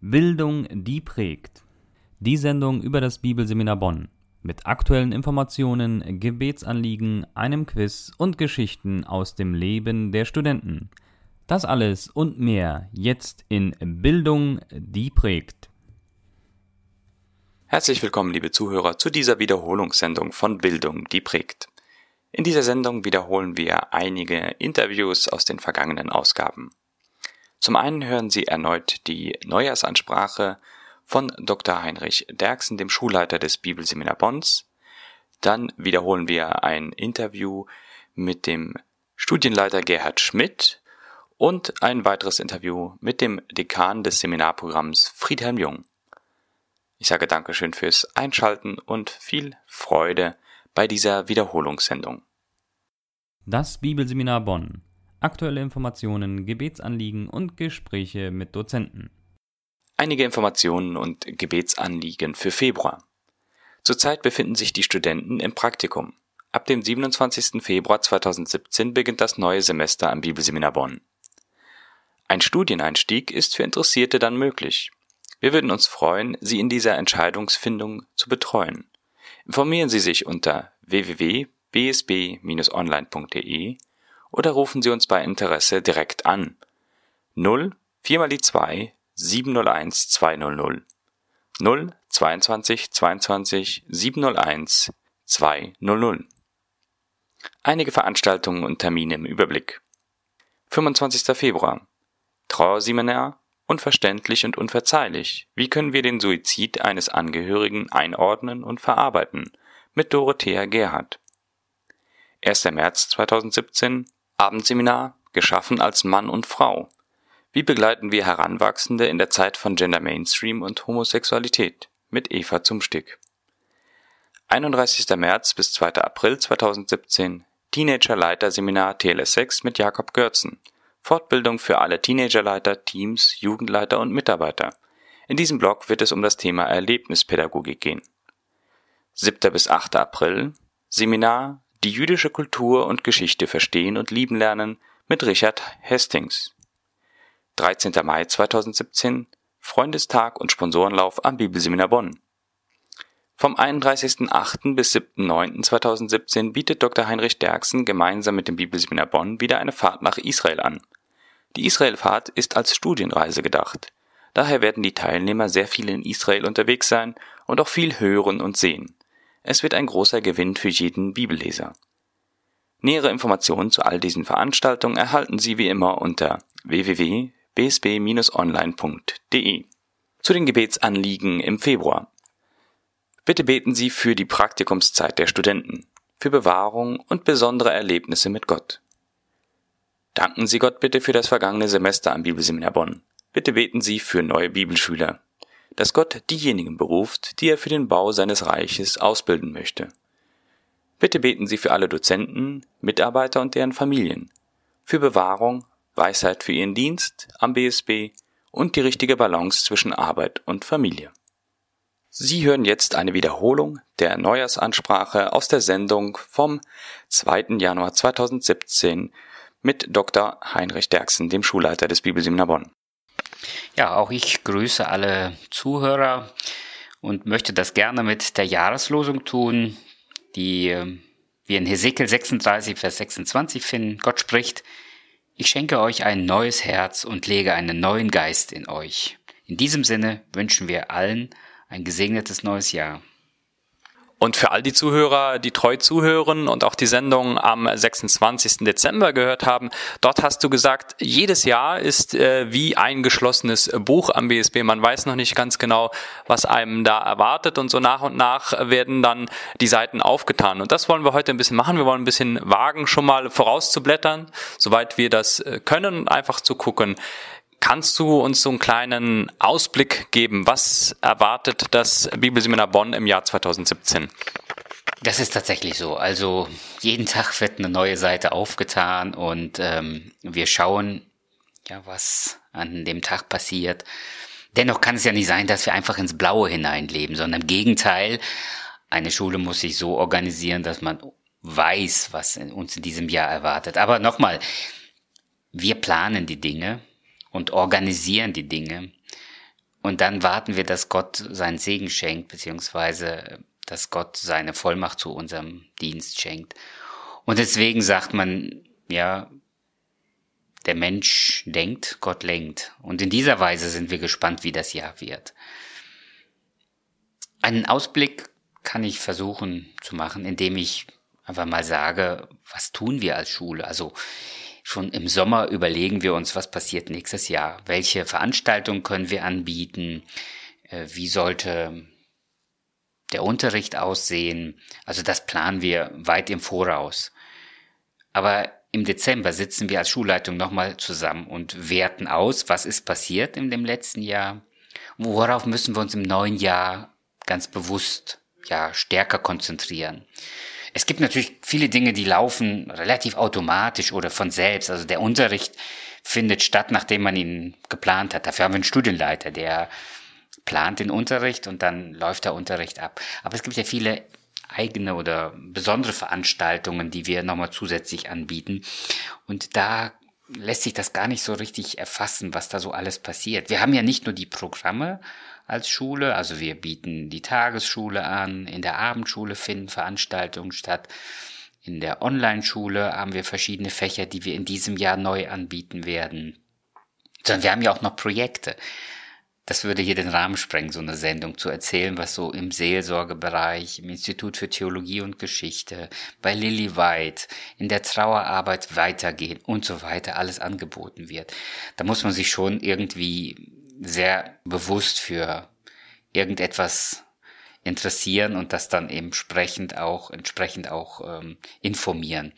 Bildung, die prägt. Die Sendung über das Bibelseminar Bonn. Mit aktuellen Informationen, Gebetsanliegen, einem Quiz und Geschichten aus dem Leben der Studenten. Das alles und mehr jetzt in Bildung, die prägt. Herzlich willkommen, liebe Zuhörer, zu dieser Wiederholungssendung von Bildung, die prägt. In dieser Sendung wiederholen wir einige Interviews aus den vergangenen Ausgaben. Zum einen hören Sie erneut die Neujahrsansprache von Dr. Heinrich Derksen, dem Schulleiter des Bibelseminar Bonns. Dann wiederholen wir ein Interview mit dem Studienleiter Gerhard Schmidt und ein weiteres Interview mit dem Dekan des Seminarprogramms Friedhelm Jung. Ich sage Dankeschön fürs Einschalten und viel Freude bei dieser Wiederholungssendung. Das Bibelseminar Bonn aktuelle Informationen, Gebetsanliegen und Gespräche mit Dozenten. Einige Informationen und Gebetsanliegen für Februar. Zurzeit befinden sich die Studenten im Praktikum. Ab dem 27. Februar 2017 beginnt das neue Semester am Bibelseminar Bonn. Ein Studieneinstieg ist für Interessierte dann möglich. Wir würden uns freuen, Sie in dieser Entscheidungsfindung zu betreuen. Informieren Sie sich unter www.bsb-online.de oder rufen Sie uns bei Interesse direkt an. 0 4 mal die 2 701 200 0 22 22 701 200. Einige Veranstaltungen und Termine im Überblick. 25. Februar. Trauerseminar Unverständlich und unverzeihlich. Wie können wir den Suizid eines Angehörigen einordnen und verarbeiten? Mit Dorothea Gerhardt. 1. März 2017 Abendseminar Geschaffen als Mann und Frau. Wie begleiten wir Heranwachsende in der Zeit von Gender Mainstream und Homosexualität? Mit Eva zum Stick. 31. März bis 2. April 2017 Teenagerleiter-Seminar TLS6 mit Jakob Görzen. Fortbildung für alle Teenagerleiter, Teams, Jugendleiter und Mitarbeiter. In diesem Blog wird es um das Thema Erlebnispädagogik gehen. 7. bis 8. April Seminar die jüdische Kultur und Geschichte verstehen und lieben lernen mit Richard Hastings. 13. Mai 2017 Freundestag und Sponsorenlauf am Bibelseminar Bonn. Vom 31.08. bis 7.09.2017 bietet Dr. Heinrich Derksen gemeinsam mit dem Bibelseminar Bonn wieder eine Fahrt nach Israel an. Die Israelfahrt ist als Studienreise gedacht. Daher werden die Teilnehmer sehr viel in Israel unterwegs sein und auch viel hören und sehen. Es wird ein großer Gewinn für jeden Bibelleser. Nähere Informationen zu all diesen Veranstaltungen erhalten Sie wie immer unter www.bsb-online.de. Zu den Gebetsanliegen im Februar. Bitte beten Sie für die Praktikumszeit der Studenten, für Bewahrung und besondere Erlebnisse mit Gott. Danken Sie Gott bitte für das vergangene Semester am Bibelseminar Bonn. Bitte beten Sie für neue Bibelschüler, dass Gott diejenigen beruft, die er für den Bau seines Reiches ausbilden möchte. Bitte beten Sie für alle Dozenten, Mitarbeiter und deren Familien, für Bewahrung, Weisheit für Ihren Dienst am BSB und die richtige Balance zwischen Arbeit und Familie. Sie hören jetzt eine Wiederholung der Neujahrsansprache aus der Sendung vom 2. Januar 2017 mit Dr. Heinrich Derksen, dem Schulleiter des Bibelseminar Bonn. Ja, auch ich grüße alle Zuhörer und möchte das gerne mit der Jahreslosung tun, die äh, wir in Hesekiel 36, Vers 26 finden. Gott spricht, ich schenke euch ein neues Herz und lege einen neuen Geist in euch. In diesem Sinne wünschen wir allen ein gesegnetes neues Jahr. Und für all die Zuhörer, die treu zuhören und auch die Sendung am 26. Dezember gehört haben, dort hast du gesagt, jedes Jahr ist äh, wie ein geschlossenes Buch am BSB. Man weiß noch nicht ganz genau, was einem da erwartet und so nach und nach werden dann die Seiten aufgetan. Und das wollen wir heute ein bisschen machen. Wir wollen ein bisschen wagen, schon mal vorauszublättern, soweit wir das äh, können und einfach zu gucken, Kannst du uns so einen kleinen Ausblick geben? Was erwartet das Bibelseminar Bonn im Jahr 2017? Das ist tatsächlich so. Also jeden Tag wird eine neue Seite aufgetan und ähm, wir schauen, ja, was an dem Tag passiert. Dennoch kann es ja nicht sein, dass wir einfach ins Blaue hineinleben, sondern im Gegenteil, eine Schule muss sich so organisieren, dass man weiß, was uns in diesem Jahr erwartet. Aber nochmal, wir planen die Dinge und organisieren die Dinge. Und dann warten wir, dass Gott seinen Segen schenkt, beziehungsweise dass Gott seine Vollmacht zu unserem Dienst schenkt. Und deswegen sagt man, ja, der Mensch denkt, Gott lenkt. Und in dieser Weise sind wir gespannt, wie das Jahr wird. Einen Ausblick kann ich versuchen zu machen, indem ich einfach mal sage, was tun wir als Schule? Also schon im Sommer überlegen wir uns, was passiert nächstes Jahr? Welche Veranstaltungen können wir anbieten? Äh, wie sollte der Unterricht aussehen? Also das planen wir weit im Voraus. Aber im Dezember sitzen wir als Schulleitung nochmal zusammen und werten aus, was ist passiert in dem letzten Jahr. Worauf müssen wir uns im neuen Jahr ganz bewusst, ja, stärker konzentrieren. Es gibt natürlich viele Dinge, die laufen relativ automatisch oder von selbst. Also der Unterricht findet statt, nachdem man ihn geplant hat. Dafür haben wir einen Studienleiter, der plant den Unterricht und dann läuft der Unterricht ab. Aber es gibt ja viele eigene oder besondere Veranstaltungen, die wir nochmal zusätzlich anbieten. Und da lässt sich das gar nicht so richtig erfassen, was da so alles passiert. Wir haben ja nicht nur die Programme als Schule, also wir bieten die Tagesschule an, in der Abendschule finden Veranstaltungen statt, in der Online-Schule haben wir verschiedene Fächer, die wir in diesem Jahr neu anbieten werden. Sondern wir haben ja auch noch Projekte das würde hier den Rahmen sprengen, so eine Sendung zu erzählen, was so im Seelsorgebereich, im Institut für Theologie und Geschichte, bei Lilly White, in der Trauerarbeit weitergehen und so weiter, alles angeboten wird. Da muss man sich schon irgendwie sehr bewusst für irgendetwas interessieren und das dann eben entsprechend auch, entsprechend auch ähm, informieren.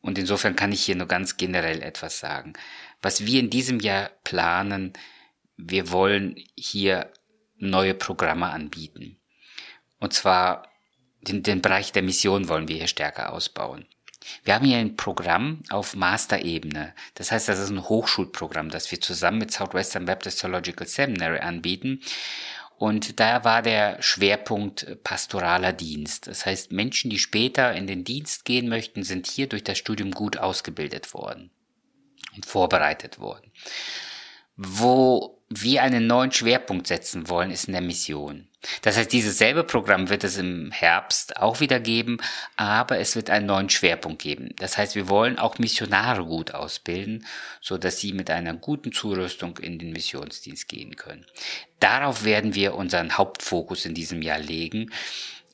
Und insofern kann ich hier nur ganz generell etwas sagen. Was wir in diesem Jahr planen, wir wollen hier neue Programme anbieten. Und zwar den, den Bereich der Mission wollen wir hier stärker ausbauen. Wir haben hier ein Programm auf Master-Ebene. Das heißt, das ist ein Hochschulprogramm, das wir zusammen mit Southwestern Baptist Theological Seminary anbieten. Und da war der Schwerpunkt pastoraler Dienst. Das heißt, Menschen, die später in den Dienst gehen möchten, sind hier durch das Studium gut ausgebildet worden und vorbereitet worden. Wo wir einen neuen Schwerpunkt setzen wollen, ist in der Mission. Das heißt, dieses selbe Programm wird es im Herbst auch wieder geben, aber es wird einen neuen Schwerpunkt geben. Das heißt, wir wollen auch Missionare gut ausbilden, so dass sie mit einer guten Zurüstung in den Missionsdienst gehen können. Darauf werden wir unseren Hauptfokus in diesem Jahr legen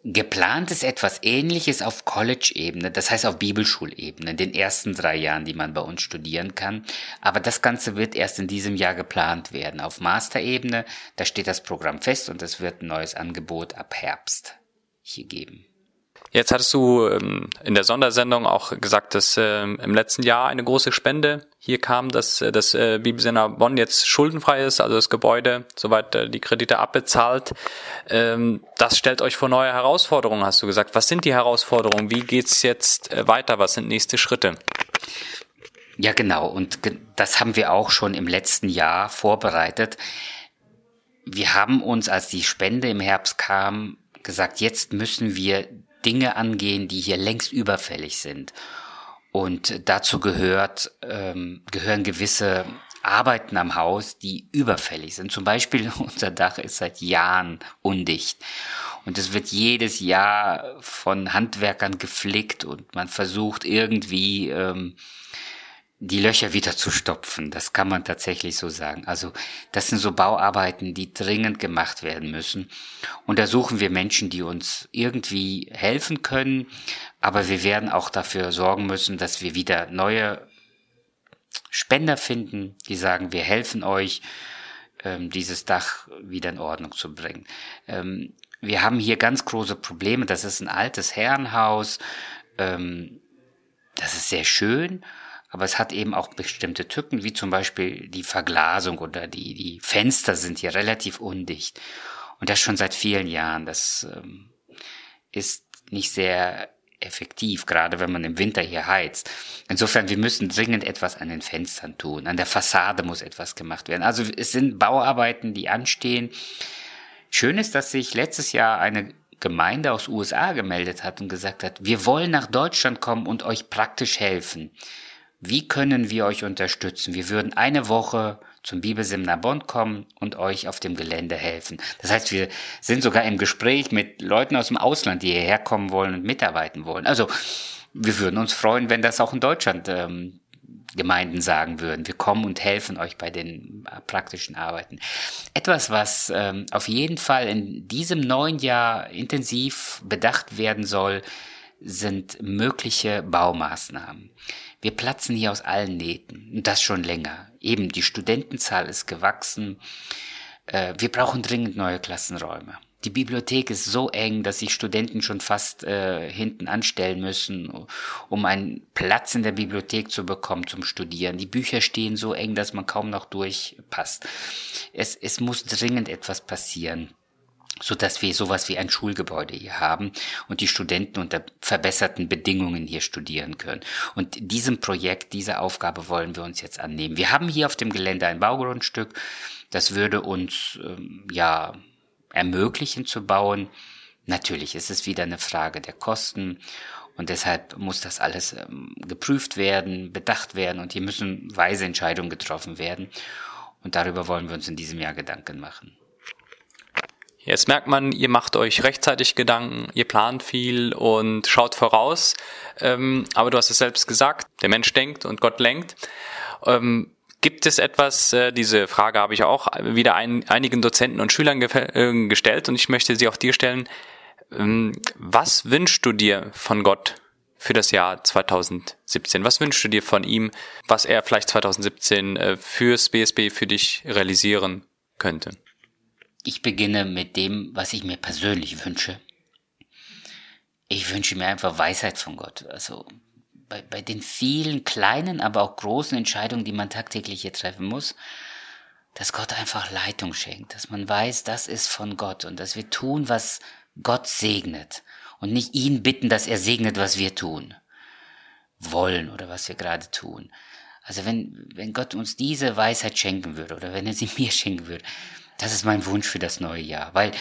Geplant ist etwas Ähnliches auf College-Ebene, das heißt auf Bibelschulebene, in den ersten drei Jahren, die man bei uns studieren kann. Aber das Ganze wird erst in diesem Jahr geplant werden. Auf Master-Ebene, da steht das Programm fest und es wird ein neues Angebot ab Herbst hier geben. Jetzt hattest du ähm, in der Sondersendung auch gesagt, dass ähm, im letzten Jahr eine große Spende hier kam, dass äh, das äh, Bibelseminar Bonn jetzt schuldenfrei ist, also das Gebäude, soweit äh, die Kredite abbezahlt. Ähm, das stellt euch vor neue Herausforderungen, hast du gesagt. Was sind die Herausforderungen? Wie geht's jetzt äh, weiter? Was sind nächste Schritte? Ja, genau. Und das haben wir auch schon im letzten Jahr vorbereitet. Wir haben uns, als die Spende im Herbst kam, gesagt, jetzt müssen wir Dinge angehen, die hier längst überfällig sind. Und dazu gehört, ähm, gehören gewisse Arbeiten am Haus, die überfällig sind. Zum Beispiel unser Dach ist seit Jahren undicht. Und es wird jedes Jahr von Handwerkern geflickt und man versucht irgendwie ähm, die Löcher wieder zu stopfen. Das kann man tatsächlich so sagen. Also das sind so Bauarbeiten, die dringend gemacht werden müssen. Und da suchen wir Menschen, die uns irgendwie helfen können. Aber wir werden auch dafür sorgen müssen, dass wir wieder neue Spender finden, die sagen, wir helfen euch, ähm, dieses Dach wieder in Ordnung zu bringen. Ähm, wir haben hier ganz große Probleme. Das ist ein altes Herrenhaus. Ähm, das ist sehr schön aber es hat eben auch bestimmte Tücken, wie zum Beispiel die Verglasung oder die, die Fenster sind hier relativ undicht. Und das schon seit vielen Jahren. Das ähm, ist nicht sehr effektiv, gerade wenn man im Winter hier heizt. Insofern, wir müssen dringend etwas an den Fenstern tun. An der Fassade muss etwas gemacht werden. Also es sind Bauarbeiten, die anstehen. Schön ist, dass sich letztes Jahr eine Gemeinde aus USA gemeldet hat und gesagt hat, wir wollen nach Deutschland kommen und euch praktisch helfen wie können wir euch unterstützen? Wir würden eine Woche zum Bibelseminar Bonn kommen und euch auf dem Gelände helfen. Das heißt, wir sind sogar im Gespräch mit Leuten aus dem Ausland, die hierher kommen wollen und mitarbeiten wollen. Also wir würden uns freuen, wenn das auch in Deutschland ähm, Gemeinden sagen würden. Wir kommen und helfen euch bei den äh, praktischen Arbeiten. Etwas, was ähm, auf jeden Fall in diesem neuen Jahr intensiv bedacht werden soll, sind mögliche Baumaßnahmen. Wir platzen hier aus allen Nähten und das schon länger. Eben die Studentenzahl ist gewachsen. Äh, wir brauchen dringend neue Klassenräume. Die Bibliothek ist so eng, dass sich Studenten schon fast äh, hinten anstellen müssen, um einen Platz in der Bibliothek zu bekommen zum Studieren. Die Bücher stehen so eng, dass man kaum noch durchpasst. Es, es muss dringend etwas passieren so dass wir sowas wie ein Schulgebäude hier haben und die Studenten unter verbesserten Bedingungen hier studieren können. Und diesem Projekt, dieser Aufgabe wollen wir uns jetzt annehmen. Wir haben hier auf dem Gelände ein Baugrundstück. Das würde uns ähm, ja ermöglichen zu bauen. Natürlich ist es wieder eine Frage der Kosten und deshalb muss das alles ähm, geprüft werden, bedacht werden und hier müssen weise Entscheidungen getroffen werden. Und darüber wollen wir uns in diesem Jahr Gedanken machen. Jetzt merkt man, ihr macht euch rechtzeitig Gedanken, ihr plant viel und schaut voraus. Ähm, aber du hast es selbst gesagt, der Mensch denkt und Gott lenkt. Ähm, Gibt es etwas, äh, diese Frage habe ich auch wieder ein, einigen Dozenten und Schülern äh, gestellt und ich möchte sie auch dir stellen. Ähm, was wünschst du dir von Gott für das Jahr 2017? Was wünschst du dir von ihm, was er vielleicht 2017 äh, fürs BSB für dich realisieren könnte? Ich beginne mit dem, was ich mir persönlich wünsche. Ich wünsche mir einfach Weisheit von Gott. Also bei, bei den vielen kleinen, aber auch großen Entscheidungen, die man tagtäglich hier treffen muss, dass Gott einfach Leitung schenkt, dass man weiß, das ist von Gott und dass wir tun, was Gott segnet und nicht ihn bitten, dass er segnet, was wir tun wollen oder was wir gerade tun. Also wenn, wenn Gott uns diese Weisheit schenken würde oder wenn er sie mir schenken würde, das ist mein Wunsch für das neue Jahr. Weil,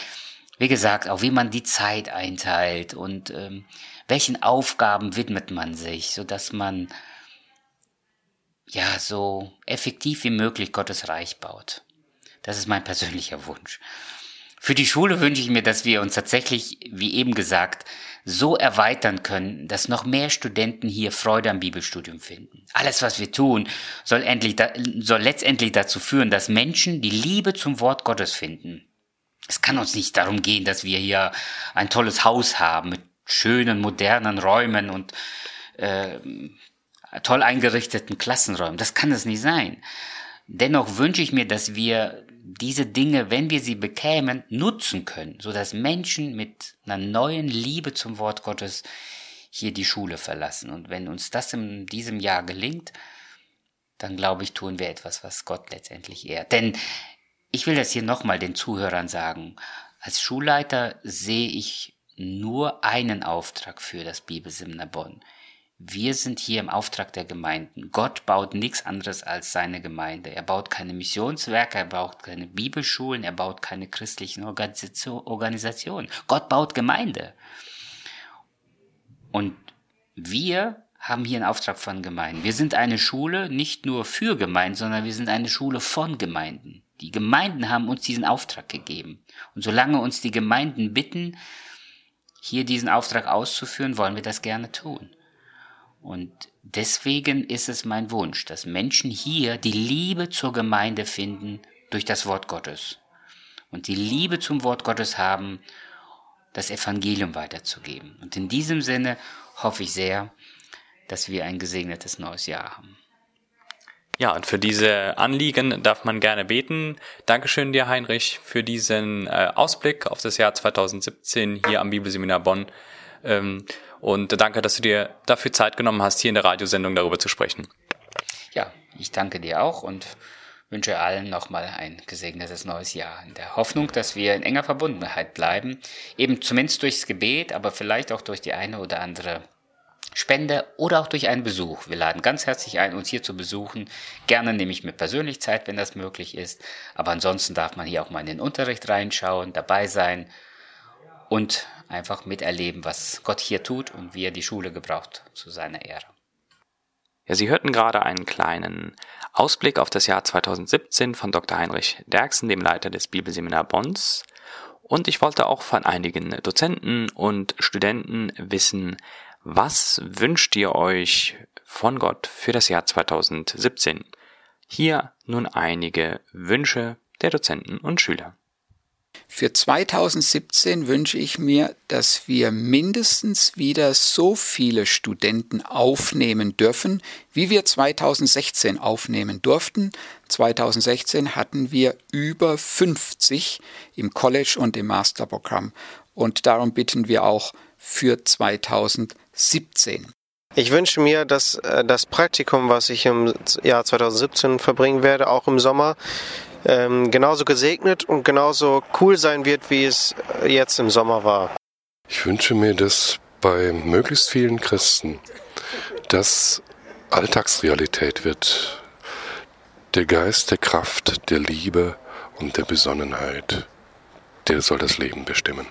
wie gesagt, auch wie man die Zeit einteilt und ähm, welchen Aufgaben widmet man sich, so dass man ja so effektiv wie möglich Gottes Reich baut. Das ist mein persönlicher Wunsch. Für die Schule wünsche ich mir, dass wir uns tatsächlich, wie eben gesagt, so erweitern können, dass noch mehr Studenten hier Freude am Bibelstudium finden. Alles, was wir tun, soll, endlich, soll letztendlich dazu führen, dass Menschen die Liebe zum Wort Gottes finden. Es kann uns nicht darum gehen, dass wir hier ein tolles Haus haben mit schönen, modernen Räumen und äh, toll eingerichteten Klassenräumen. Das kann es nicht sein. Dennoch wünsche ich mir, dass wir diese Dinge, wenn wir sie bekämen, nutzen können, so dass Menschen mit einer neuen Liebe zum Wort Gottes hier die Schule verlassen. Und wenn uns das in diesem Jahr gelingt, dann glaube ich, tun wir etwas, was Gott letztendlich ehrt. Denn ich will das hier nochmal den Zuhörern sagen. Als Schulleiter sehe ich nur einen Auftrag für das Bibelseminar Bonn. Wir sind hier im Auftrag der Gemeinden. Gott baut nichts anderes als seine Gemeinde. Er baut keine Missionswerke, er baut keine Bibelschulen, er baut keine christlichen Organisationen. Gott baut Gemeinde. Und wir haben hier einen Auftrag von Gemeinden. Wir sind eine Schule nicht nur für Gemeinden, sondern wir sind eine Schule von Gemeinden. Die Gemeinden haben uns diesen Auftrag gegeben. Und solange uns die Gemeinden bitten, hier diesen Auftrag auszuführen, wollen wir das gerne tun. Und deswegen ist es mein Wunsch, dass Menschen hier die Liebe zur Gemeinde finden durch das Wort Gottes. Und die Liebe zum Wort Gottes haben, das Evangelium weiterzugeben. Und in diesem Sinne hoffe ich sehr, dass wir ein gesegnetes neues Jahr haben. Ja, und für diese Anliegen darf man gerne beten. Dankeschön dir, Heinrich, für diesen äh, Ausblick auf das Jahr 2017 hier am Bibelseminar Bonn. Und danke, dass du dir dafür Zeit genommen hast, hier in der Radiosendung darüber zu sprechen. Ja, ich danke dir auch und wünsche allen nochmal ein gesegnetes neues Jahr. In der Hoffnung, dass wir in enger Verbundenheit bleiben. Eben zumindest durchs Gebet, aber vielleicht auch durch die eine oder andere Spende oder auch durch einen Besuch. Wir laden ganz herzlich ein, uns hier zu besuchen. Gerne nehme ich mir persönlich Zeit, wenn das möglich ist. Aber ansonsten darf man hier auch mal in den Unterricht reinschauen, dabei sein und einfach miterleben, was Gott hier tut und wie er die Schule gebraucht zu seiner Ehre. Ja, Sie hörten gerade einen kleinen Ausblick auf das Jahr 2017 von Dr. Heinrich Derksen, dem Leiter des Bibelseminar Bonns. Und ich wollte auch von einigen Dozenten und Studenten wissen, was wünscht ihr euch von Gott für das Jahr 2017? Hier nun einige Wünsche der Dozenten und Schüler. Für 2017 wünsche ich mir, dass wir mindestens wieder so viele Studenten aufnehmen dürfen, wie wir 2016 aufnehmen durften. 2016 hatten wir über 50 im College und im Masterprogramm. Und darum bitten wir auch für 2017. Ich wünsche mir, dass äh, das Praktikum, was ich im Jahr 2017 verbringen werde, auch im Sommer, ähm, genauso gesegnet und genauso cool sein wird, wie es jetzt im Sommer war. Ich wünsche mir, dass bei möglichst vielen Christen das Alltagsrealität wird. Der Geist der Kraft, der Liebe und der Besonnenheit, der soll das Leben bestimmen.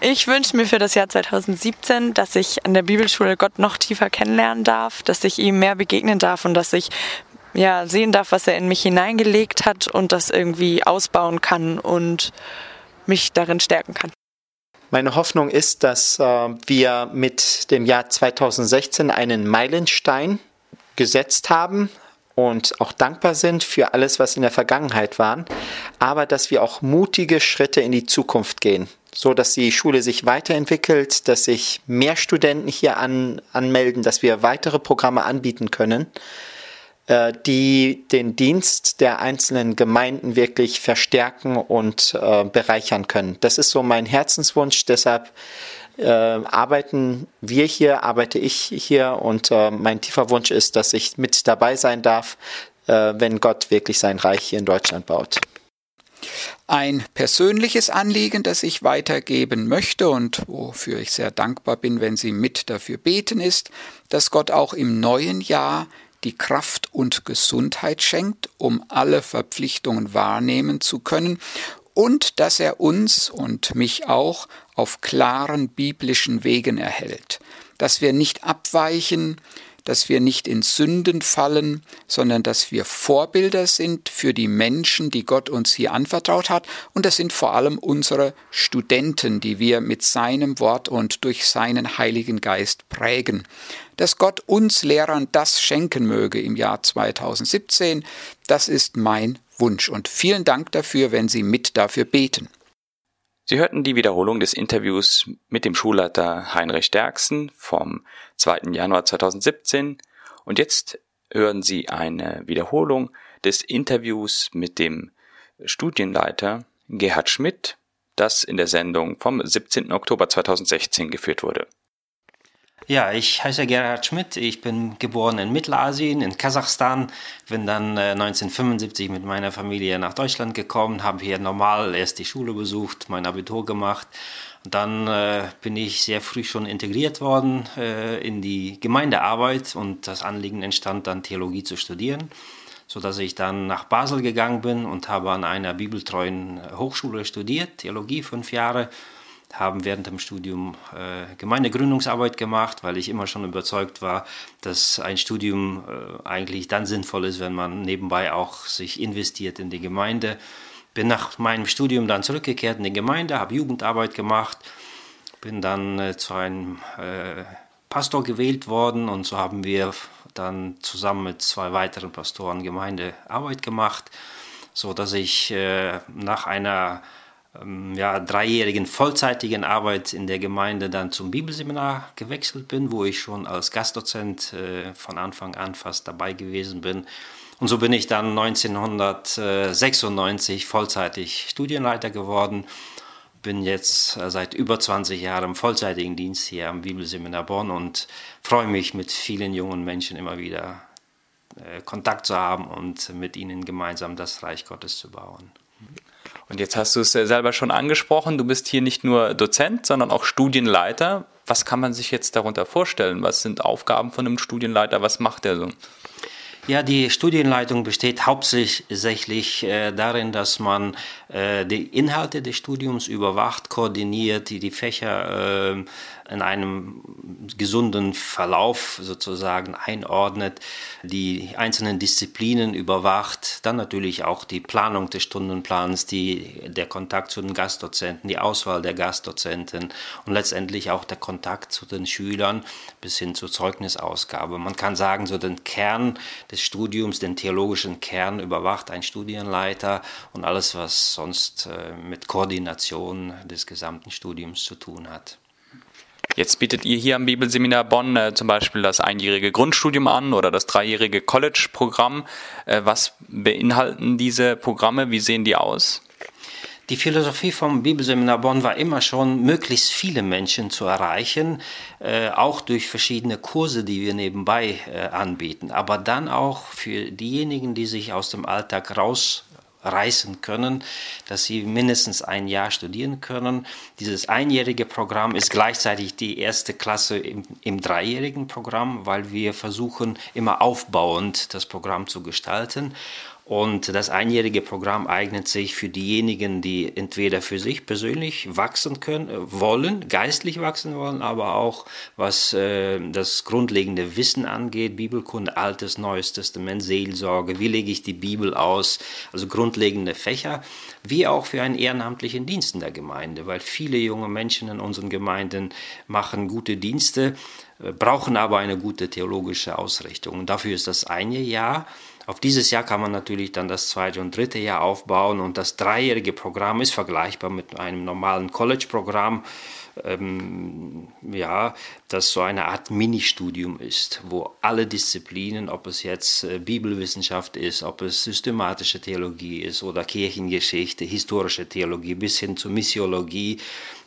Ich wünsche mir für das Jahr 2017, dass ich an der Bibelschule Gott noch tiefer kennenlernen darf, dass ich ihm mehr begegnen darf und dass ich ja, sehen darf, was er in mich hineingelegt hat und das irgendwie ausbauen kann und mich darin stärken kann. Meine Hoffnung ist, dass äh, wir mit dem Jahr 2016 einen Meilenstein gesetzt haben und auch dankbar sind für alles, was in der Vergangenheit war, aber dass wir auch mutige Schritte in die Zukunft gehen, so dass die Schule sich weiterentwickelt, dass sich mehr Studenten hier an, anmelden, dass wir weitere Programme anbieten können die den Dienst der einzelnen Gemeinden wirklich verstärken und äh, bereichern können. Das ist so mein Herzenswunsch, deshalb äh, arbeiten wir hier, arbeite ich hier und äh, mein tiefer Wunsch ist, dass ich mit dabei sein darf, äh, wenn Gott wirklich sein Reich hier in Deutschland baut. Ein persönliches Anliegen, das ich weitergeben möchte und wofür ich sehr dankbar bin, wenn Sie mit dafür beten, ist, dass Gott auch im neuen Jahr die Kraft und Gesundheit schenkt, um alle Verpflichtungen wahrnehmen zu können und dass er uns und mich auch auf klaren biblischen Wegen erhält, dass wir nicht abweichen, dass wir nicht in Sünden fallen, sondern dass wir Vorbilder sind für die Menschen, die Gott uns hier anvertraut hat. Und das sind vor allem unsere Studenten, die wir mit seinem Wort und durch seinen Heiligen Geist prägen. Dass Gott uns Lehrern das schenken möge im Jahr 2017, das ist mein Wunsch. Und vielen Dank dafür, wenn Sie mit dafür beten. Sie hörten die Wiederholung des Interviews mit dem Schulleiter Heinrich Derksen vom 2. Januar 2017 und jetzt hören Sie eine Wiederholung des Interviews mit dem Studienleiter Gerhard Schmidt, das in der Sendung vom 17. Oktober 2016 geführt wurde. Ja, ich heiße Gerhard Schmidt. Ich bin geboren in Mittelasien, in Kasachstan. Bin dann äh, 1975 mit meiner Familie nach Deutschland gekommen, habe hier normal erst die Schule besucht, mein Abitur gemacht. Dann äh, bin ich sehr früh schon integriert worden äh, in die Gemeindearbeit und das Anliegen entstand dann Theologie zu studieren, so dass ich dann nach Basel gegangen bin und habe an einer bibeltreuen Hochschule studiert, Theologie fünf Jahre haben während dem Studium äh, Gemeindegründungsarbeit gemacht, weil ich immer schon überzeugt war, dass ein Studium äh, eigentlich dann sinnvoll ist, wenn man nebenbei auch sich investiert in die Gemeinde. Bin nach meinem Studium dann zurückgekehrt in die Gemeinde, habe Jugendarbeit gemacht, bin dann äh, zu einem äh, Pastor gewählt worden und so haben wir dann zusammen mit zwei weiteren Pastoren Gemeindearbeit gemacht, so dass ich äh, nach einer ja, dreijährigen vollzeitigen Arbeit in der Gemeinde dann zum Bibelseminar gewechselt bin, wo ich schon als Gastdozent äh, von Anfang an fast dabei gewesen bin. Und so bin ich dann 1996 vollzeitig Studienleiter geworden. Bin jetzt äh, seit über 20 Jahren im vollzeitigen Dienst hier am Bibelseminar Bonn und freue mich mit vielen jungen Menschen immer wieder äh, Kontakt zu haben und mit ihnen gemeinsam das Reich Gottes zu bauen. Und jetzt hast du es selber schon angesprochen, du bist hier nicht nur Dozent, sondern auch Studienleiter. Was kann man sich jetzt darunter vorstellen? Was sind Aufgaben von einem Studienleiter? Was macht er so? Ja, die Studienleitung besteht hauptsächlich äh, darin, dass man äh, die Inhalte des Studiums überwacht, koordiniert, die, die Fächer äh, in einem gesunden Verlauf sozusagen einordnet, die einzelnen Disziplinen überwacht, dann natürlich auch die Planung des Stundenplans, die, der Kontakt zu den Gastdozenten, die Auswahl der Gastdozenten und letztendlich auch der Kontakt zu den Schülern bis hin zur Zeugnisausgabe. Man kann sagen, so den Kern des Studiums, den theologischen Kern überwacht ein Studienleiter und alles, was sonst äh, mit Koordination des gesamten Studiums zu tun hat. Jetzt bietet ihr hier am Bibelseminar Bonn äh, zum Beispiel das einjährige Grundstudium an oder das dreijährige College-Programm. Äh, was beinhalten diese Programme? Wie sehen die aus? Die Philosophie vom Bibelseminar Bonn war immer schon, möglichst viele Menschen zu erreichen, äh, auch durch verschiedene Kurse, die wir nebenbei äh, anbieten. Aber dann auch für diejenigen, die sich aus dem Alltag raus reißen können, dass sie mindestens ein Jahr studieren können. Dieses einjährige Programm ist gleichzeitig die erste Klasse im, im dreijährigen Programm, weil wir versuchen, immer aufbauend das Programm zu gestalten. Und das einjährige Programm eignet sich für diejenigen, die entweder für sich persönlich wachsen können, äh, wollen, geistlich wachsen wollen, aber auch was äh, das grundlegende Wissen angeht, Bibelkunde, Altes, Neues Testament, Seelsorge, wie lege ich die Bibel aus, also grundlegende Fächer, wie auch für einen ehrenamtlichen Dienst in der Gemeinde, weil viele junge Menschen in unseren Gemeinden machen gute Dienste, äh, brauchen aber eine gute theologische Ausrichtung. Und dafür ist das eine Jahr auf dieses Jahr kann man natürlich dann das zweite und dritte Jahr aufbauen und das dreijährige Programm ist vergleichbar mit einem normalen College-Programm. Ähm, ja, das so eine Art Ministudium ist, wo alle Disziplinen, ob es jetzt äh, Bibelwissenschaft ist, ob es systematische Theologie ist oder Kirchengeschichte, historische Theologie bis hin zur Missiologie,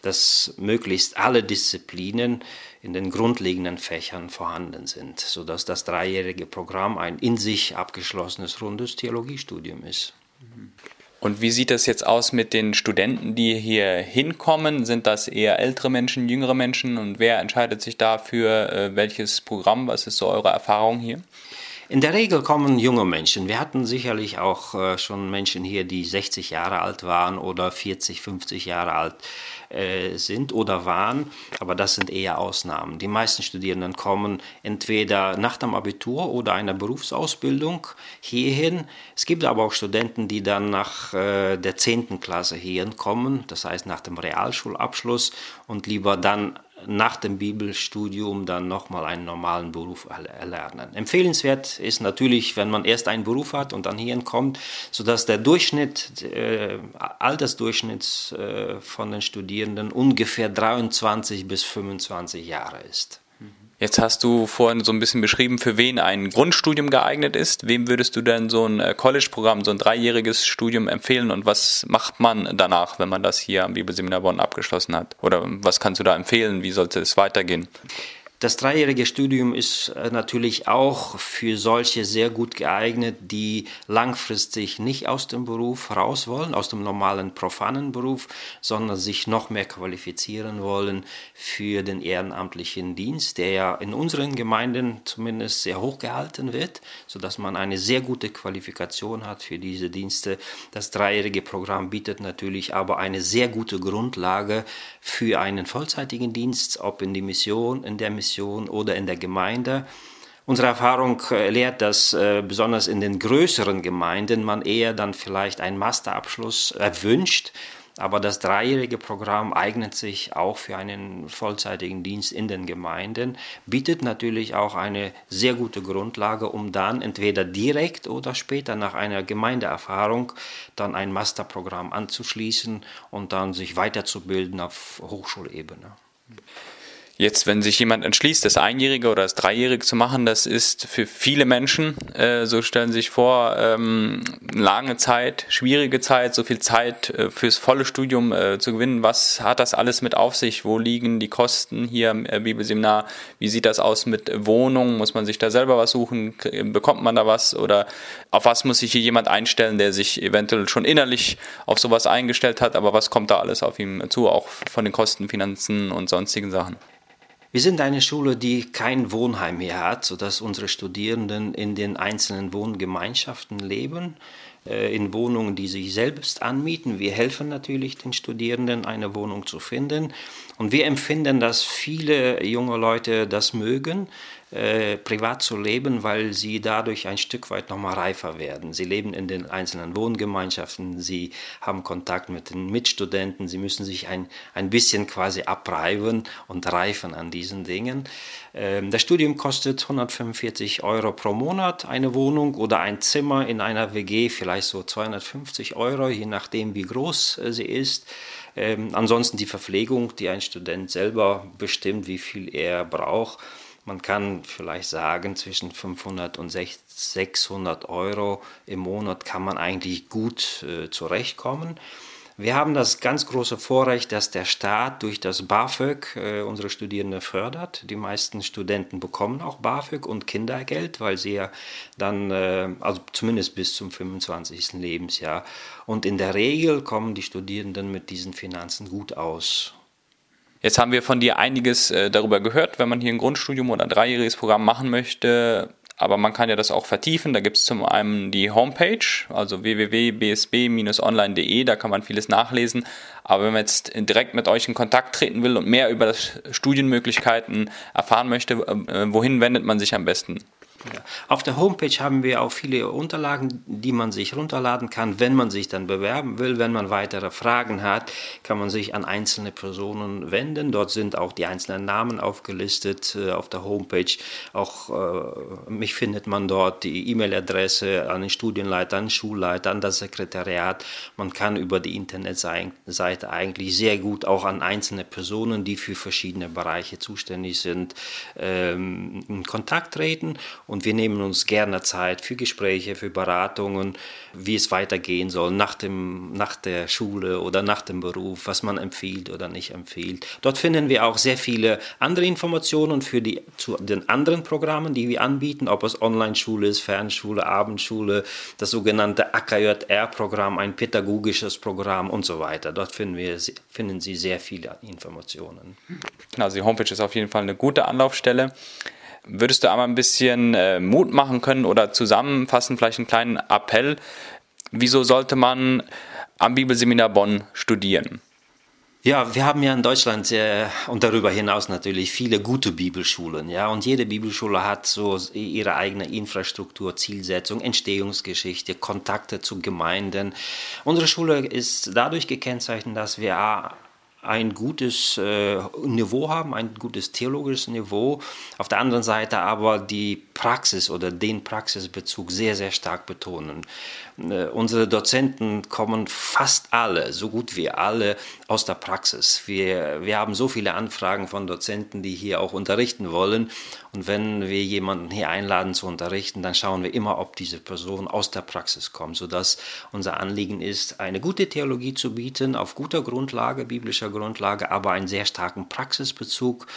dass möglichst alle Disziplinen in den grundlegenden Fächern vorhanden sind, sodass das dreijährige Programm ein in sich abgeschlossenes rundes Theologiestudium ist. Und wie sieht das jetzt aus mit den Studenten, die hier hinkommen? Sind das eher ältere Menschen, jüngere Menschen? Und wer entscheidet sich dafür, äh, welches Programm? Was ist so eure Erfahrung hier? In der Regel kommen junge Menschen. Wir hatten sicherlich auch äh, schon Menschen hier, die 60 Jahre alt waren oder 40, 50 Jahre alt äh, sind oder waren, aber das sind eher Ausnahmen. Die meisten Studierenden kommen entweder nach dem Abitur oder einer Berufsausbildung hierhin. Es gibt aber auch Studenten, die dann nach äh, der 10. Klasse hierhin kommen, das heißt nach dem Realschulabschluss und lieber dann nach dem Bibelstudium dann nochmal einen normalen Beruf erlernen. Empfehlenswert ist natürlich, wenn man erst einen Beruf hat und dann hierhin kommt, sodass der Durchschnitt, äh, Altersdurchschnitt äh, von den Studierenden ungefähr 23 bis 25 Jahre ist. Jetzt hast du vorhin so ein bisschen beschrieben, für wen ein Grundstudium geeignet ist. Wem würdest du denn so ein äh, College-Programm, so ein dreijähriges Studium empfehlen und was macht man danach, wenn man das hier am Bibelseminar Bonn abgeschlossen hat? Oder was kannst du da empfehlen? Wie sollte es weitergehen? Das dreijährige Studium ist äh, natürlich auch für solche sehr gut geeignet, die langfristig nicht aus dem Beruf raus wollen, aus dem normalen profanen Beruf, sondern sich noch mehr qualifizieren wollen für den ehrenamtlichen Dienst, der ja in unseren Gemeinden zumindest sehr hoch gehalten wird, sodass man eine sehr gute Qualifikation hat für diese Dienste. Das dreijährige Programm bietet natürlich aber eine sehr gute Grundlage für einen vollzeitigen Dienst, ob in die Mission, in der Mission Mission oder in der Gemeinde. Unsere Erfahrung äh, lehrt, dass äh, besonders in den größeren Gemeinden man eher dann vielleicht einen Masterabschluss erwünscht, aber das dreijährige Programm eignet sich auch für einen vollzeitigen Dienst in den Gemeinden, bietet natürlich auch eine sehr gute Grundlage, um dann entweder direkt oder später nach einer Gemeindeerfahrung dann ein Masterprogramm anzuschließen und dann sich weiterzubilden auf Hochschulebene. Jetzt, wenn sich jemand entschließt, das Einjährige oder das Dreijährige zu machen, das ist für viele Menschen, äh, so stellen Sie sich vor, ähm, lange Zeit, schwierige Zeit, so viel Zeit äh, fürs volle Studium äh, zu gewinnen. Was hat das alles mit auf sich? Wo liegen die Kosten hier im äh, Bibelseminar? Wie sieht das aus mit Wohnungen? Muss man sich da selber was suchen? Bekommt man da was? Oder auf was muss sich hier jemand einstellen, der sich eventuell schon innerlich auf sowas eingestellt hat? Aber was kommt da alles auf ihm zu, auch von den Kosten, Finanzen und sonstigen Sachen? Wir sind eine Schule, die kein Wohnheim mehr hat, sodass unsere Studierenden in den einzelnen Wohngemeinschaften leben. äh, in Wohnungen, die sich selbst anmieten. Wir helfen natürlich den Studierenden, eine Wohnung zu finden. Und wir empfinden, dass viele junge Leute das mögen, äh, privat zu leben, weil sie dadurch ein Stück weit nochmal reifer werden. Sie leben in den einzelnen Wohngemeinschaften, sie haben Kontakt mit den Mitstudenten, sie müssen sich ein, ein bisschen quasi abreiben und reifen an diesen Dingen. Ähm, das Studium kostet 145 Euro pro Monat eine Wohnung oder ein Zimmer in einer WG, vielleicht so 250 Euro, je nachdem wie groß äh, sie ist. Ähm, ansonsten die Verpflegung, die ein Student selber bestimmt, wie viel er braucht. Man kann vielleicht sagen, zwischen 500 und 600 Euro im Monat kann man eigentlich gut äh, zurechtkommen. Wir haben das ganz große Vorrecht, dass der Staat durch das BAföG äh, unsere Studierenden fördert. Die meisten Studenten bekommen auch BAföG und Kindergeld, weil sie ja dann, äh, also zumindest bis zum 25. Lebensjahr. Und in der Regel kommen die Studierenden mit diesen Finanzen gut aus. Jetzt haben wir von dir einiges äh, darüber gehört, wenn man hier ein Grundstudium oder ein dreijähriges Programm machen möchte. Aber man kann ja das auch vertiefen. Da gibt es zum einen die Homepage, also www.bsb-online.de, da kann man vieles nachlesen. Aber wenn man jetzt direkt mit euch in Kontakt treten will und mehr über Studienmöglichkeiten erfahren möchte, äh, wohin wendet man sich am besten? Ja. Auf der Homepage haben wir auch viele Unterlagen, die man sich runterladen kann, wenn man sich dann bewerben will. Wenn man weitere Fragen hat, kann man sich an einzelne Personen wenden. Dort sind auch die einzelnen Namen aufgelistet äh, auf der Homepage. Auch äh, mich findet man dort die E-Mail-Adresse an den Studienleiter, an den Schulleiter, an das Sekretariat. Man kann über die Internetseite eigentlich sehr gut auch an einzelne Personen, die für verschiedene Bereiche zuständig sind, ähm, in Kontakt treten. Und und wir nehmen uns gerne Zeit für Gespräche, für Beratungen, wie es weitergehen soll nach, dem, nach der Schule oder nach dem Beruf, was man empfiehlt oder nicht empfiehlt. Dort finden wir auch sehr viele andere Informationen für die, zu den anderen Programmen, die wir anbieten, ob es Online-Schule ist, Fernschule, Abendschule, das sogenannte AKJR-Programm, ein pädagogisches Programm und so weiter. Dort finden, wir, finden Sie sehr viele Informationen. Also die Homepage ist auf jeden Fall eine gute Anlaufstelle. Würdest du einmal ein bisschen äh, Mut machen können oder zusammenfassen, vielleicht einen kleinen Appell? Wieso sollte man am Bibelseminar Bonn studieren? Ja, wir haben ja in Deutschland äh, und darüber hinaus natürlich viele gute Bibelschulen, ja, und jede Bibelschule hat so ihre eigene Infrastruktur, Zielsetzung, Entstehungsgeschichte, Kontakte zu Gemeinden. Unsere Schule ist dadurch gekennzeichnet, dass wir ein gutes äh, Niveau haben, ein gutes theologisches Niveau, auf der anderen Seite aber die Praxis oder den Praxisbezug sehr, sehr stark betonen. Äh, unsere Dozenten kommen fast alle, so gut wie alle, aus der Praxis. Wir, wir haben so viele Anfragen von Dozenten, die hier auch unterrichten wollen. Und wenn wir jemanden hier einladen zu unterrichten, dann schauen wir immer, ob diese Person aus der Praxis kommt, sodass unser Anliegen ist, eine gute Theologie zu bieten, auf guter Grundlage, biblischer Grundlage, aber einen sehr starken Praxisbezug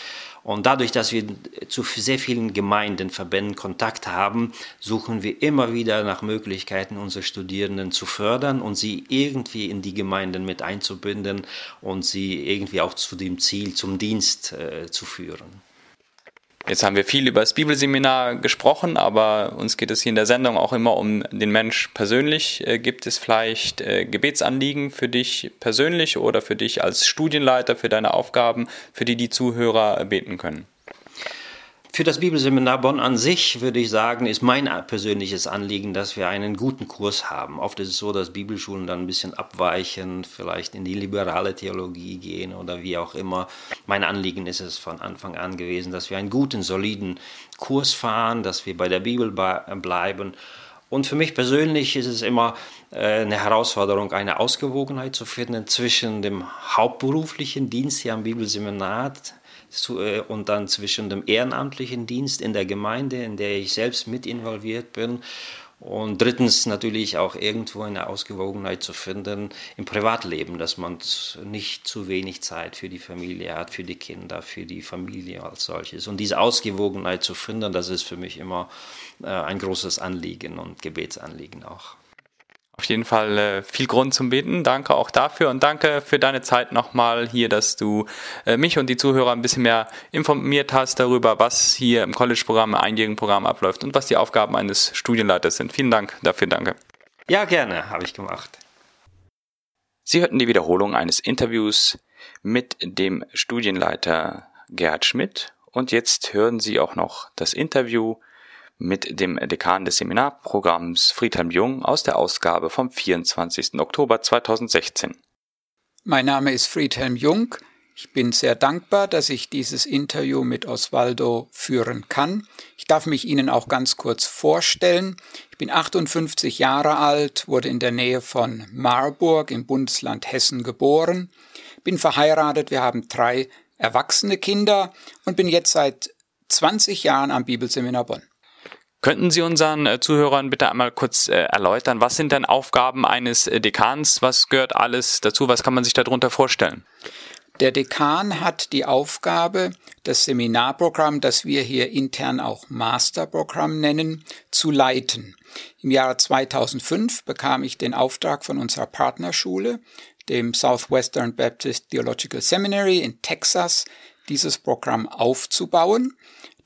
und dadurch, dass wir zu sehr vielen Gemeinden, Verbänden Kontakt haben, suchen wir immer wieder nach Möglichkeiten, unsere Studierenden zu fördern und sie irgendwie in die Gemeinden mit einzubinden und sie irgendwie auch zu dem Ziel, zum Dienst äh, zu führen. Jetzt haben wir viel über das Bibelseminar gesprochen, aber uns geht es hier in der Sendung auch immer um den Mensch persönlich. Äh, gibt es vielleicht äh, Gebetsanliegen für dich persönlich oder für dich als Studienleiter, für deine Aufgaben, für die die Zuhörer beten können? Für das Bibelseminar Bonn an sich würde ich sagen, ist mein persönliches Anliegen, dass wir einen guten Kurs haben. Oft ist es so, dass Bibelschulen dann ein bisschen abweichen, vielleicht in die liberale Theologie gehen oder wie auch immer. Mein Anliegen ist es von Anfang an gewesen, dass wir einen guten, soliden Kurs fahren, dass wir bei der Bibel bleiben. Und für mich persönlich ist es immer äh, eine Herausforderung, eine Ausgewogenheit zu finden zwischen dem hauptberuflichen Dienst hier am Bibelseminar, äh, und dann zwischen dem ehrenamtlichen Dienst in der Gemeinde, in der ich selbst mit involviert bin, und drittens natürlich auch irgendwo eine Ausgewogenheit zu finden im Privatleben, dass man nicht zu wenig Zeit für die Familie hat, für die Kinder, für die Familie als solches. Und diese Ausgewogenheit zu finden, das ist für mich immer äh, ein großes Anliegen und Gebetsanliegen auch. Auf jeden Fall äh, viel Grund zum Beten. Danke auch dafür und danke für deine Zeit nochmal hier, dass du äh, mich und die Zuhörer ein bisschen mehr informiert hast darüber, was hier im College-Programm, im einjährigen Programm abläuft und was die Aufgaben eines Studienleiters sind. Vielen Dank dafür, danke. Ja, gerne, habe ich gemacht. Sie hörten die Wiederholung eines Interviews mit dem Studienleiter Gerhard Schmidt und jetzt hören Sie auch noch das Interview mit dem Dekan des Seminarprogramms Friedhelm Jung aus der Ausgabe vom 24. Oktober 2016. Mein Name ist Friedhelm Jung. Ich bin sehr dankbar, dass ich dieses Interview mit Osvaldo führen kann. Ich darf mich Ihnen auch ganz kurz vorstellen. Ich bin 58 Jahre alt, wurde in der Nähe von Marburg im Bundesland Hessen geboren, bin verheiratet, wir haben drei erwachsene Kinder und bin jetzt seit 20 Jahren am Bibelseminar Bonn. Könnten Sie unseren äh, Zuhörern bitte einmal kurz äh, erläutern, was sind denn Aufgaben eines äh, Dekans? Was gehört alles dazu? Was kann man sich darunter vorstellen? Der Dekan hat die Aufgabe, das Seminarprogramm, das wir hier intern auch Masterprogramm nennen, zu leiten. Im Jahre 2005 bekam ich den Auftrag von unserer Partnerschule, dem Southwestern Baptist Theological Seminary in Texas, dieses Programm aufzubauen.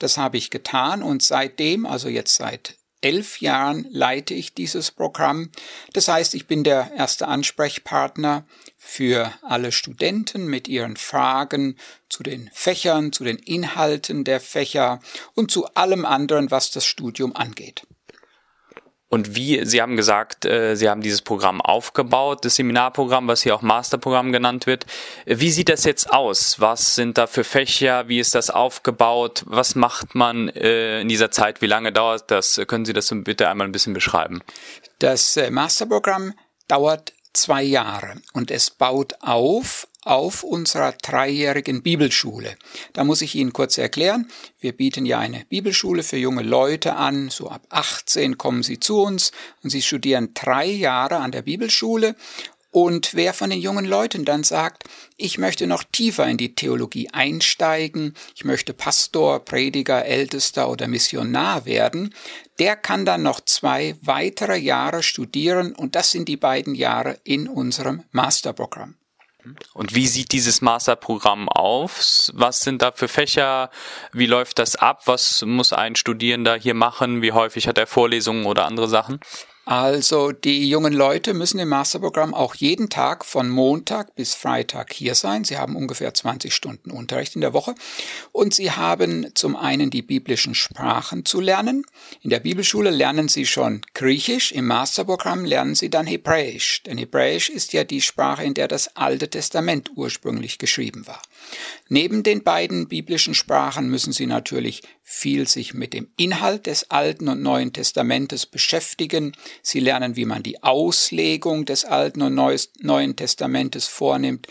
Das habe ich getan und seitdem, also jetzt seit elf Jahren, leite ich dieses Programm. Das heißt, ich bin der erste Ansprechpartner für alle Studenten mit ihren Fragen zu den Fächern, zu den Inhalten der Fächer und zu allem anderen, was das Studium angeht. Und wie, Sie haben gesagt, äh, Sie haben dieses Programm aufgebaut, das Seminarprogramm, was hier auch Masterprogramm genannt wird. Wie sieht das jetzt aus? Was sind da für Fächer? Wie ist das aufgebaut? Was macht man äh, in dieser Zeit? Wie lange dauert das? Können Sie das bitte einmal ein bisschen beschreiben? Das äh, Masterprogramm dauert zwei Jahre und es baut auf auf unserer dreijährigen Bibelschule. Da muss ich Ihnen kurz erklären, wir bieten ja eine Bibelschule für junge Leute an, so ab 18 kommen sie zu uns und sie studieren drei Jahre an der Bibelschule und wer von den jungen Leuten dann sagt, ich möchte noch tiefer in die Theologie einsteigen, ich möchte Pastor, Prediger, Ältester oder Missionar werden, der kann dann noch zwei weitere Jahre studieren und das sind die beiden Jahre in unserem Masterprogramm. Und wie sieht dieses Masterprogramm auf? Was sind da für Fächer? Wie läuft das ab? Was muss ein Studierender hier machen? Wie häufig hat er Vorlesungen oder andere Sachen? Also die jungen Leute müssen im Masterprogramm auch jeden Tag von Montag bis Freitag hier sein. Sie haben ungefähr 20 Stunden Unterricht in der Woche und sie haben zum einen die biblischen Sprachen zu lernen. In der Bibelschule lernen sie schon Griechisch, im Masterprogramm lernen sie dann Hebräisch, denn Hebräisch ist ja die Sprache, in der das Alte Testament ursprünglich geschrieben war. Neben den beiden biblischen Sprachen müssen sie natürlich viel sich mit dem Inhalt des Alten und Neuen Testamentes beschäftigen. Sie lernen, wie man die Auslegung des Alten und Neuen Testamentes vornimmt.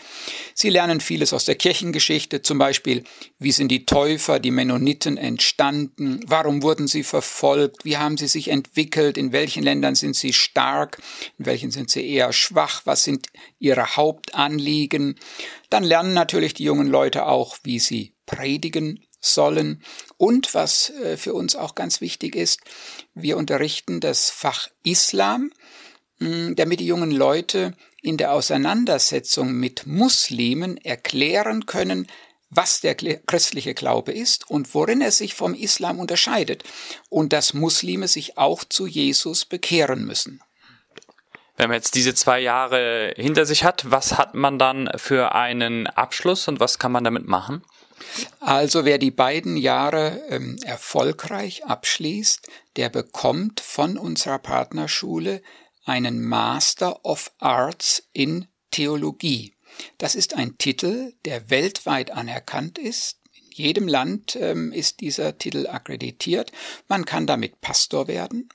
Sie lernen vieles aus der Kirchengeschichte, zum Beispiel, wie sind die Täufer, die Mennoniten entstanden, warum wurden sie verfolgt, wie haben sie sich entwickelt, in welchen Ländern sind sie stark, in welchen sind sie eher schwach, was sind ihre Hauptanliegen. Dann lernen natürlich die jungen Leute auch, wie sie predigen sollen. Und was äh, für uns auch ganz wichtig ist, wir unterrichten das Fach Islam, hm, damit die jungen Leute in der Auseinandersetzung mit Muslimen erklären können, was der christliche Glaube ist und worin er sich vom Islam unterscheidet und dass Muslime sich auch zu Jesus bekehren müssen. Wenn man jetzt diese zwei Jahre hinter sich hat, was hat man dann für einen Abschluss und was kann man damit machen? Also wer die beiden Jahre ähm, erfolgreich abschließt, der bekommt von unserer Partnerschule einen Master of Arts in Theologie. Das ist ein Titel, der weltweit anerkannt ist. Jedem Land ähm, ist dieser Titel akkreditiert. Man kann damit Pastor werden.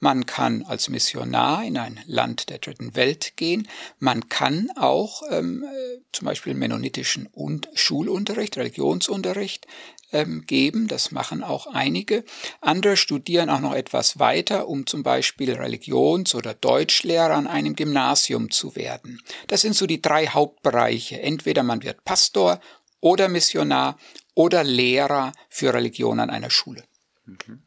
Man kann als Missionar in ein Land der dritten Welt gehen. Man kann auch ähm, äh, zum Beispiel mennonitischen und Schulunterricht, Religionsunterricht ähm, geben. Das machen auch einige. Andere studieren auch noch etwas weiter, um zum Beispiel Religions- oder Deutschlehrer an einem Gymnasium zu werden. Das sind so die drei Hauptbereiche. Entweder man wird Pastor oder Missionar oder Lehrer für Religion an einer Schule. Mhm.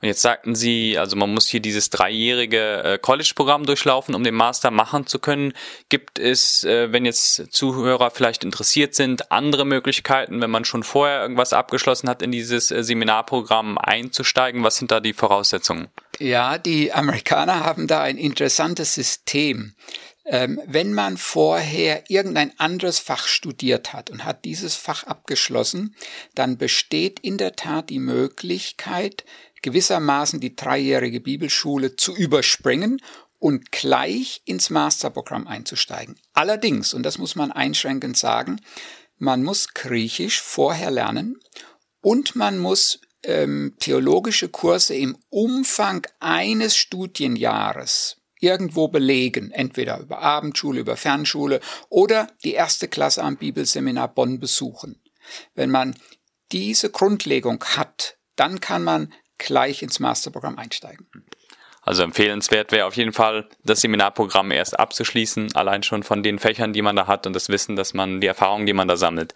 Und jetzt sagten Sie, also man muss hier dieses dreijährige äh, College-Programm durchlaufen, um den Master machen zu können. Gibt es, äh, wenn jetzt Zuhörer vielleicht interessiert sind, andere Möglichkeiten, wenn man schon vorher irgendwas abgeschlossen hat, in dieses äh, Seminarprogramm einzusteigen? Was sind da die Voraussetzungen? Ja, die Amerikaner haben da ein interessantes System. Ähm, wenn man vorher irgendein anderes Fach studiert hat und hat dieses Fach abgeschlossen, dann besteht in der Tat die Möglichkeit, gewissermaßen die dreijährige Bibelschule zu überspringen und gleich ins Masterprogramm einzusteigen. Allerdings, und das muss man einschränkend sagen, man muss Griechisch vorher lernen und man muss ähm, theologische Kurse im Umfang eines Studienjahres irgendwo belegen, entweder über Abendschule, über Fernschule oder die erste Klasse am Bibelseminar Bonn besuchen. Wenn man diese Grundlegung hat, dann kann man gleich ins Masterprogramm einsteigen. Also empfehlenswert wäre auf jeden Fall, das Seminarprogramm erst abzuschließen, allein schon von den Fächern, die man da hat und das Wissen, dass man, die Erfahrung, die man da sammelt.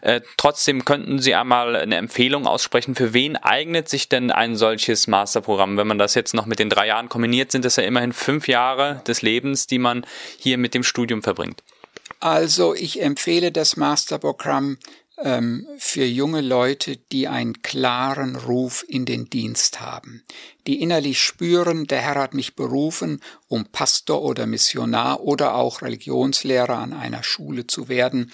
Äh, trotzdem könnten Sie einmal eine Empfehlung aussprechen, für wen eignet sich denn ein solches Masterprogramm? Wenn man das jetzt noch mit den drei Jahren kombiniert, sind das ja immerhin fünf Jahre des Lebens, die man hier mit dem Studium verbringt. Also ich empfehle das Masterprogramm ähm, für junge Leute, die einen klaren Ruf in den Dienst haben, die innerlich spüren, der Herr hat mich berufen, um Pastor oder Missionar oder auch Religionslehrer an einer Schule zu werden,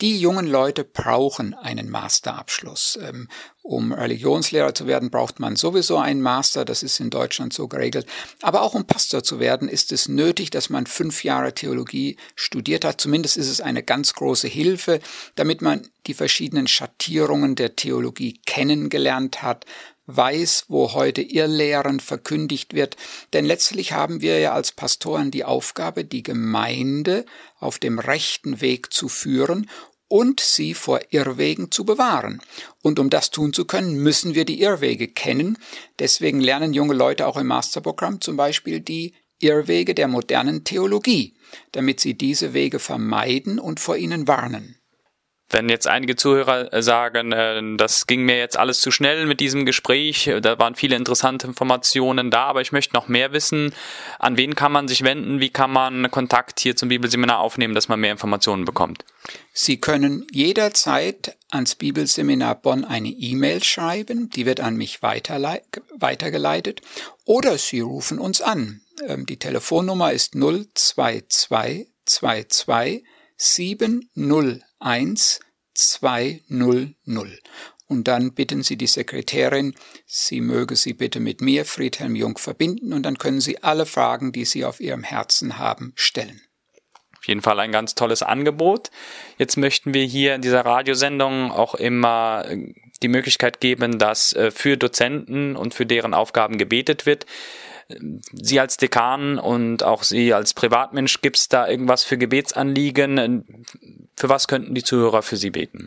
die jungen Leute brauchen einen Masterabschluss. Ähm, um Religionslehrer zu werden, braucht man sowieso einen Master, das ist in Deutschland so geregelt. Aber auch um Pastor zu werden, ist es nötig, dass man fünf Jahre Theologie studiert hat. Zumindest ist es eine ganz große Hilfe, damit man die verschiedenen Schattierungen der Theologie kennengelernt hat, weiß, wo heute Irrlehren verkündigt wird. Denn letztlich haben wir ja als Pastoren die Aufgabe, die Gemeinde auf dem rechten Weg zu führen und sie vor Irrwegen zu bewahren. Und um das tun zu können, müssen wir die Irrwege kennen. Deswegen lernen junge Leute auch im Masterprogramm zum Beispiel die Irrwege der modernen Theologie, damit sie diese Wege vermeiden und vor ihnen warnen. Wenn jetzt einige Zuhörer sagen, äh, das ging mir jetzt alles zu schnell mit diesem Gespräch, äh, da waren viele interessante Informationen da, aber ich möchte noch mehr wissen, an wen kann man sich wenden, wie kann man Kontakt hier zum Bibelseminar aufnehmen, dass man mehr Informationen bekommt? Sie können jederzeit ans Bibelseminar Bonn eine E-Mail schreiben, die wird an mich weitergeleitet, oder Sie rufen uns an. Ähm, die Telefonnummer ist 02222 701 200. Und dann bitten Sie die Sekretärin, sie möge Sie bitte mit mir, Friedhelm Jung, verbinden und dann können Sie alle Fragen, die Sie auf Ihrem Herzen haben, stellen. Auf jeden Fall ein ganz tolles Angebot. Jetzt möchten wir hier in dieser Radiosendung auch immer äh, die Möglichkeit geben, dass äh, für Dozenten und für deren Aufgaben gebetet wird. Sie als Dekan und auch Sie als Privatmensch, gibt es da irgendwas für Gebetsanliegen? Für was könnten die Zuhörer für Sie beten?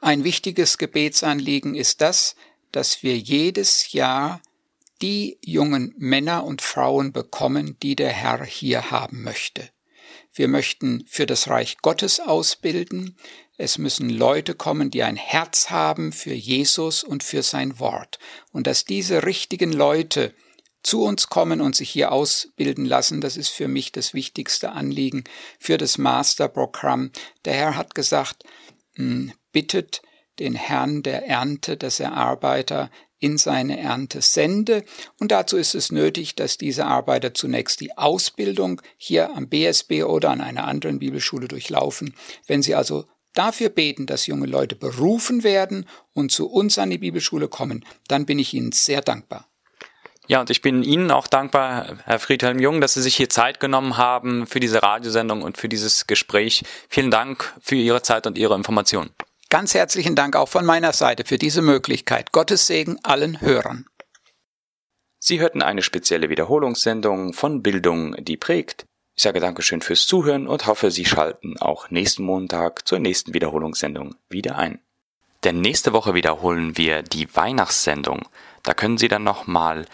Ein wichtiges Gebetsanliegen ist das, dass wir jedes Jahr die jungen Männer und Frauen bekommen, die der Herr hier haben möchte. Wir möchten für das Reich Gottes ausbilden. Es müssen Leute kommen, die ein Herz haben für Jesus und für sein Wort. Und dass diese richtigen Leute zu uns kommen und sich hier ausbilden lassen. Das ist für mich das wichtigste Anliegen für das Masterprogramm. Der Herr hat gesagt, hm, bittet den Herrn der Ernte, dass er Arbeiter in seine Ernte sende. Und dazu ist es nötig, dass diese Arbeiter zunächst die Ausbildung hier am BSB oder an einer anderen Bibelschule durchlaufen. Wenn sie also dafür beten, dass junge Leute berufen werden und zu uns an die Bibelschule kommen, dann bin ich Ihnen sehr dankbar. Ja, und ich bin Ihnen auch dankbar, Herr Friedhelm Jung, dass Sie sich hier Zeit genommen haben für diese Radiosendung und für dieses Gespräch. Vielen Dank für Ihre Zeit und Ihre Informationen. Ganz herzlichen Dank auch von meiner Seite für diese Möglichkeit. Gottes Segen allen Hörern. Sie hörten eine spezielle Wiederholungssendung von Bildung, die prägt. Ich sage Dankeschön fürs Zuhören und hoffe, Sie schalten auch nächsten Montag zur nächsten Wiederholungssendung wieder ein. Denn nächste Woche wiederholen wir die Weihnachtssendung. Da können Sie dann nochmal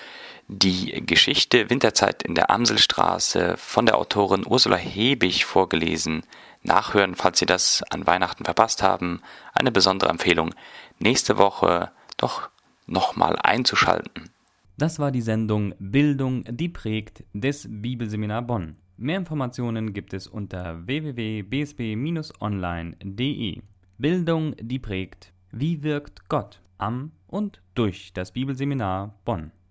die Geschichte Winterzeit in der Amselstraße von der Autorin Ursula Hebig vorgelesen nachhören, falls Sie das an Weihnachten verpasst haben. Eine besondere Empfehlung, nächste Woche doch nochmal einzuschalten. Das war die Sendung Bildung, die prägt des Bibelseminar Bonn. Mehr Informationen gibt es unter www.bsb-online.de. Bildung, die prägt. Wie wirkt Gott am und durch das Bibelseminar Bonn?